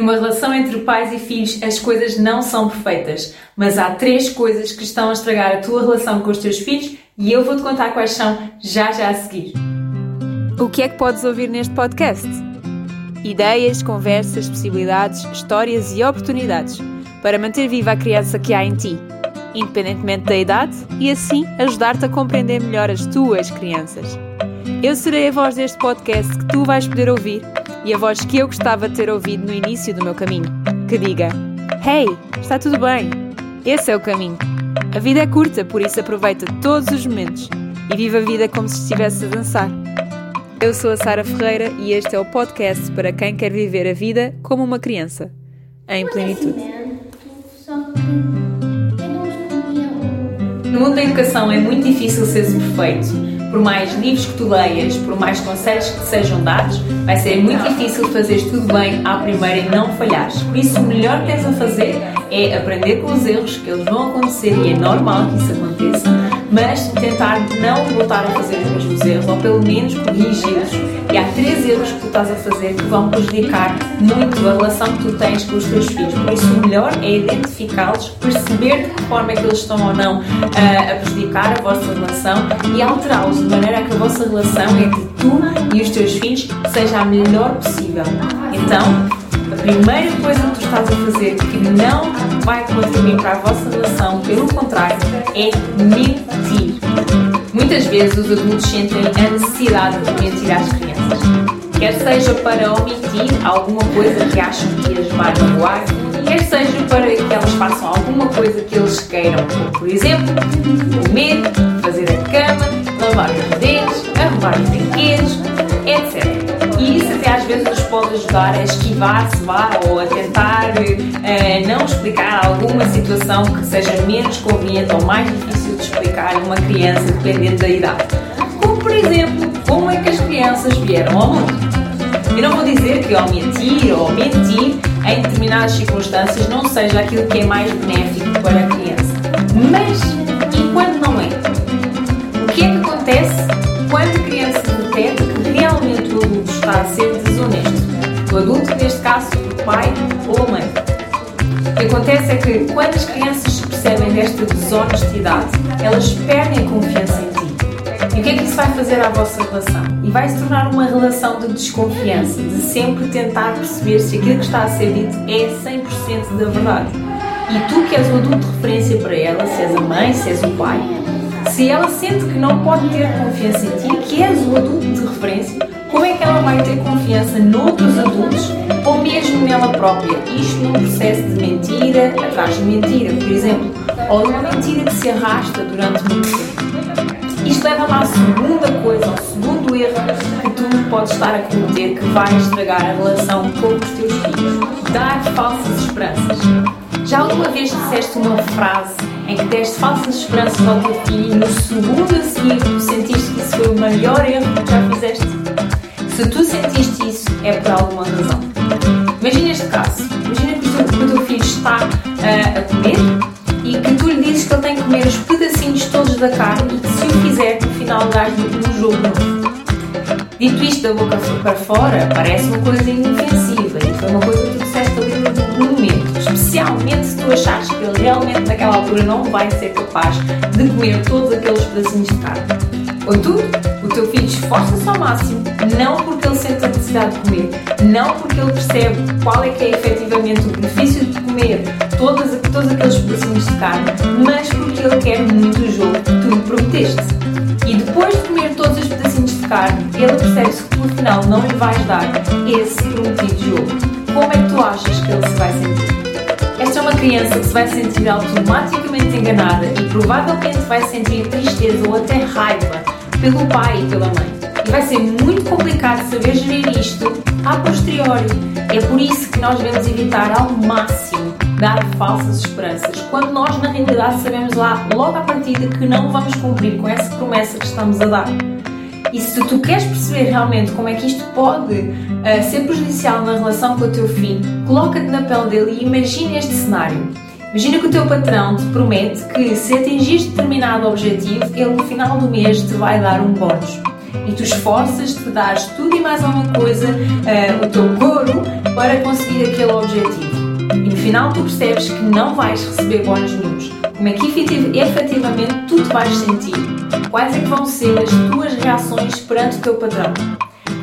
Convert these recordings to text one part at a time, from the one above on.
Numa relação entre pais e filhos, as coisas não são perfeitas, mas há três coisas que estão a estragar a tua relação com os teus filhos e eu vou-te contar quais são já já a seguir. O que é que podes ouvir neste podcast? Ideias, conversas, possibilidades, histórias e oportunidades para manter viva a criança que há em ti, independentemente da idade, e assim ajudar-te a compreender melhor as tuas crianças. Eu serei a voz deste podcast que tu vais poder ouvir e a voz que eu gostava de ter ouvido no início do meu caminho, que diga: Hey, está tudo bem? Esse é o caminho. A vida é curta, por isso aproveita todos os momentos e viva a vida como se estivesse a dançar. Eu sou a Sara Ferreira e este é o podcast para quem quer viver a vida como uma criança, em plenitude. No mundo da educação é muito difícil ser perfeito por mais livros que tu leias, por mais conselhos que te sejam dados, vai ser muito difícil fazeres tudo bem à primeira e não falhares. Por isso, o melhor que tens a fazer é aprender com os erros, que eles vão acontecer e é normal que isso aconteça, mas tentar não voltar a fazer os mesmos erros, ou pelo menos corrigi-los. E há três erros que tu estás a fazer que vão prejudicar muito a relação que tu tens com os teus filhos. Por isso, o melhor é identificá-los, perceber de que forma é que eles estão ou não uh, a prejudicar a vossa relação e alterá-los de maneira que a vossa relação entre tu e os teus filhos seja a melhor possível. Então, a primeira coisa que tu estás a fazer que não vai contribuir para a vossa relação, pelo contrário, é mentir. Muitas vezes os adultos sentem a necessidade de mentir às crianças. Quer seja para omitir alguma coisa que acham que as vai magoar, quer seja para que elas façam alguma coisa que eles queiram, como por exemplo, comer, fazer a cama, lavar os dentes, arrumar os brinquedos, pode ajudar a esquivar-se, ou a tentar uh, não explicar alguma situação que seja menos conveniente ou mais difícil de explicar a uma criança, dependendo da idade. Como, por exemplo, como é que as crianças vieram ao mundo. E não vou dizer que ao mentir ou mentir em determinadas circunstâncias não seja aquilo que é mais benéfico para a criança. Mas adulto, neste caso, o pai ou a mãe. O que acontece é que quando as crianças se percebem desta desonestidade, elas perdem a confiança em ti. E o que é que isso vai fazer à vossa relação? E vai se tornar uma relação de desconfiança, de sempre tentar perceber se aquilo que está a ser dito é 100% da verdade. E tu que és o adulto de referência para ela, se és a mãe, se és o pai, se ela sente que não pode ter confiança em ti, que és o adulto de referência, como é que ela vai ter confiança noutros adultos ou mesmo nela própria? Isto num processo de mentira atrás de mentira, por exemplo, ou numa mentira que se arrasta durante muito tempo. Isto leva-me à segunda coisa, ao segundo erro que tu podes estar a cometer que vai estragar a relação com os teus filhos. Dar falsas esperanças. Já alguma vez disseste uma frase em que deste falsas esperanças ao teu filho e no segundo a seguir sentiste que isso foi o maior erro que já fizeste? Se tu sentiste isso, é por alguma razão. Imagina este caso. Imagina que o teu, o teu filho está uh, a comer e que tu lhe dizes que ele tem que comer os pedacinhos todos da carne e que se o fizer, no final dás-lhe um jogo. Dito isto da boca para fora, parece uma coisa inofensiva e foi uma coisa que tu disseste ali no momento. Especialmente se tu achares que ele realmente naquela altura não vai ser capaz de comer todos aqueles pedacinhos de carne. Contudo, o teu filho esforça-se ao máximo, não porque ele sente a necessidade de comer, não porque ele percebe qual é que é efetivamente o benefício de comer todos, todos aqueles pedacinhos de carne, mas porque ele quer muito o jogo que tu lhe prometeste. E depois de comer todos os pedacinhos de carne, ele percebe-se que no final não lhe vais dar esse prometido jogo. Como é que tu achas que ele se vai sentir? Esta é uma criança que se vai sentir automaticamente enganada e provavelmente vai sentir tristeza ou até raiva pelo pai e pela mãe. E vai ser muito complicado saber gerir isto a posteriori. É por isso que nós devemos evitar ao máximo dar falsas esperanças, quando nós na realidade sabemos lá logo à partida que não vamos cumprir com essa promessa que estamos a dar. E se tu queres perceber realmente como é que isto pode uh, ser prejudicial na relação com o teu filho, coloca-te na pele dele e imagina este cenário. Imagina que o teu patrão te promete que se atingires determinado objetivo, ele no final do mês te vai dar um bónus. E tu esforças-te, dares tudo e mais alguma coisa, uh, o teu couro, para conseguir aquele objetivo. E no final tu percebes que não vais receber bónus nenhums. Como é que efetivamente tu te vais sentir? Quais é que vão ser as tuas reações perante o teu padrão?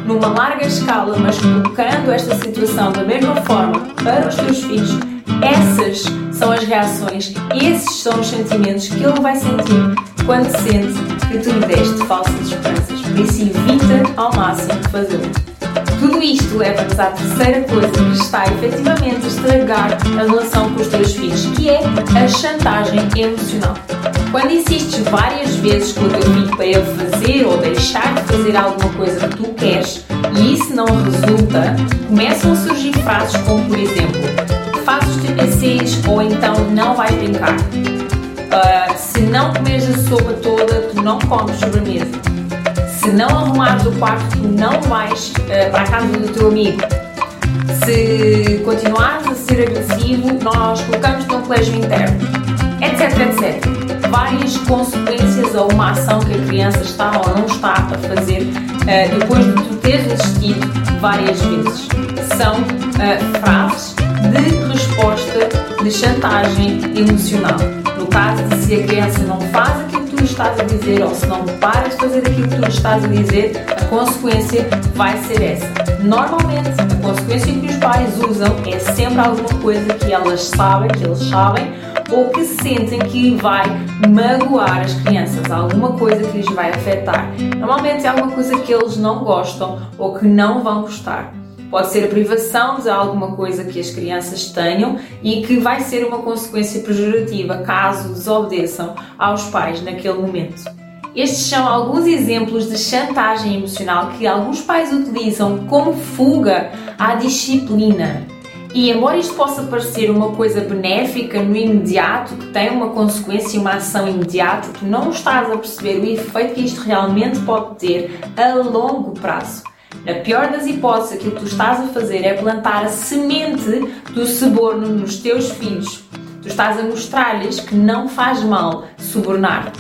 Numa larga escala, mas colocando esta situação da mesma forma para os teus filhos, essas são as reações, esses são os sentimentos que ele vai sentir quando sente que tu lhe deste falsas esperanças. Por isso, evita ao máximo fazê-lo. Tudo isto leva-nos à terceira coisa que está efetivamente a estragar a relação com os teus filhos, que é a chantagem emocional. Quando insistes várias vezes com o teu filho para ele fazer ou deixar de fazer alguma coisa que tu queres e isso não resulta, começam a surgir frases como, por exemplo, TPCs ou então não vais brincar. Uh, se não comes a sopa toda, tu não comes sobremesa se não arrumares o quarto, tu não vais uh, para a casa do teu amigo. Se continuares a ser agressivo, nós colocamos-te num colégio interno, etc, etc. Várias consequências a uma ação que a criança está ou não está a fazer uh, depois de tu teres insistido várias chantagem emocional. No caso de se a criança não faz aquilo tu estás a dizer, ou se não paras de fazer aquilo que tu estás a dizer, a consequência vai ser essa. Normalmente, a consequência que os pais usam é sempre alguma coisa que elas sabem, que eles sabem, ou que sentem que vai magoar as crianças, alguma coisa que lhes vai afetar. Normalmente é alguma coisa que eles não gostam ou que não vão gostar. Pode ser a privação de alguma coisa que as crianças tenham e que vai ser uma consequência pejorativa caso desobedeçam aos pais naquele momento. Estes são alguns exemplos de chantagem emocional que alguns pais utilizam como fuga à disciplina. E embora isto possa parecer uma coisa benéfica no imediato, que tem uma consequência uma ação imediata, tu não estás a perceber o efeito que isto realmente pode ter a longo prazo. Na pior das hipóteses, aquilo que tu estás a fazer é plantar a semente do suborno nos teus filhos. Tu estás a mostrar-lhes que não faz mal subornar.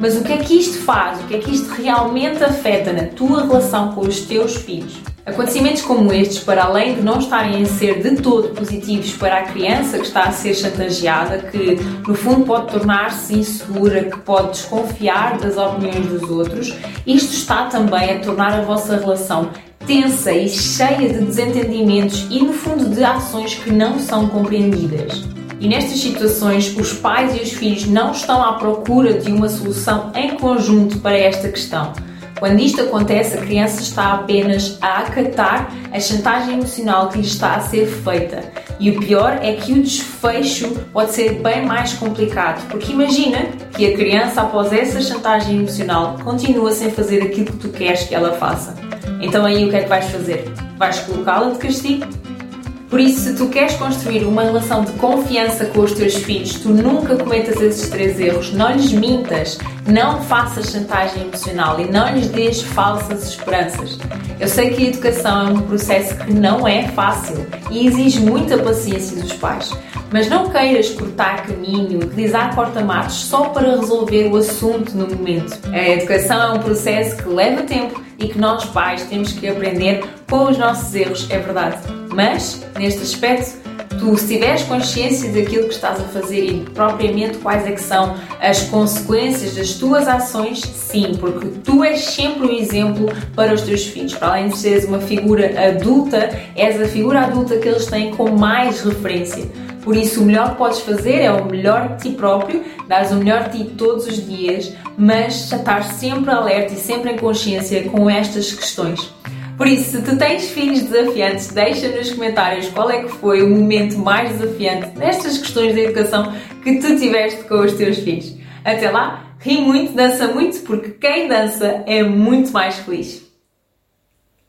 Mas o que é que isto faz? O que é que isto realmente afeta na tua relação com os teus filhos? Acontecimentos como estes, para além de não estarem a ser de todo positivos para a criança que está a ser chantageada, que no fundo pode tornar-se insegura, que pode desconfiar das opiniões dos outros, isto está também a tornar a vossa relação tensa e cheia de desentendimentos e, no fundo, de ações que não são compreendidas. E nestas situações, os pais e os filhos não estão à procura de uma solução em conjunto para esta questão quando isto acontece, a criança está apenas a acatar a chantagem emocional que lhe está a ser feita. E o pior é que o desfecho pode ser bem mais complicado, porque imagina que a criança, após essa chantagem emocional, continua sem fazer aquilo que tu queres que ela faça. Então aí o que é que vais fazer? Vais colocá-la de castigo? Por isso, se tu queres construir uma relação de confiança com os teus filhos, tu nunca cometas esses três erros. Não lhes mintas, não faças chantagem emocional e não lhes dês falsas esperanças. Eu sei que a educação é um processo que não é fácil e exige muita paciência dos pais. Mas não queiras cortar caminho, utilizar porta-matos só para resolver o assunto no momento. A educação é um processo que leva tempo e que nós pais temos que aprender com os nossos erros, é verdade. Mas, neste aspecto, tu se tiveres consciência daquilo que estás a fazer e propriamente quais é que são as consequências das tuas ações, sim, porque tu és sempre um exemplo para os teus filhos. Para além de seres uma figura adulta, és a figura adulta que eles têm com mais referência. Por isso, o melhor que podes fazer é o melhor de ti próprio, dares o melhor de ti todos os dias, mas estar sempre alerta e sempre em consciência com estas questões. Por isso, se tu tens filhos desafiantes, deixa nos comentários qual é que foi o momento mais desafiante nestas questões de educação que tu tiveste com os teus filhos. Até lá, ri muito, dança muito, porque quem dança é muito mais feliz.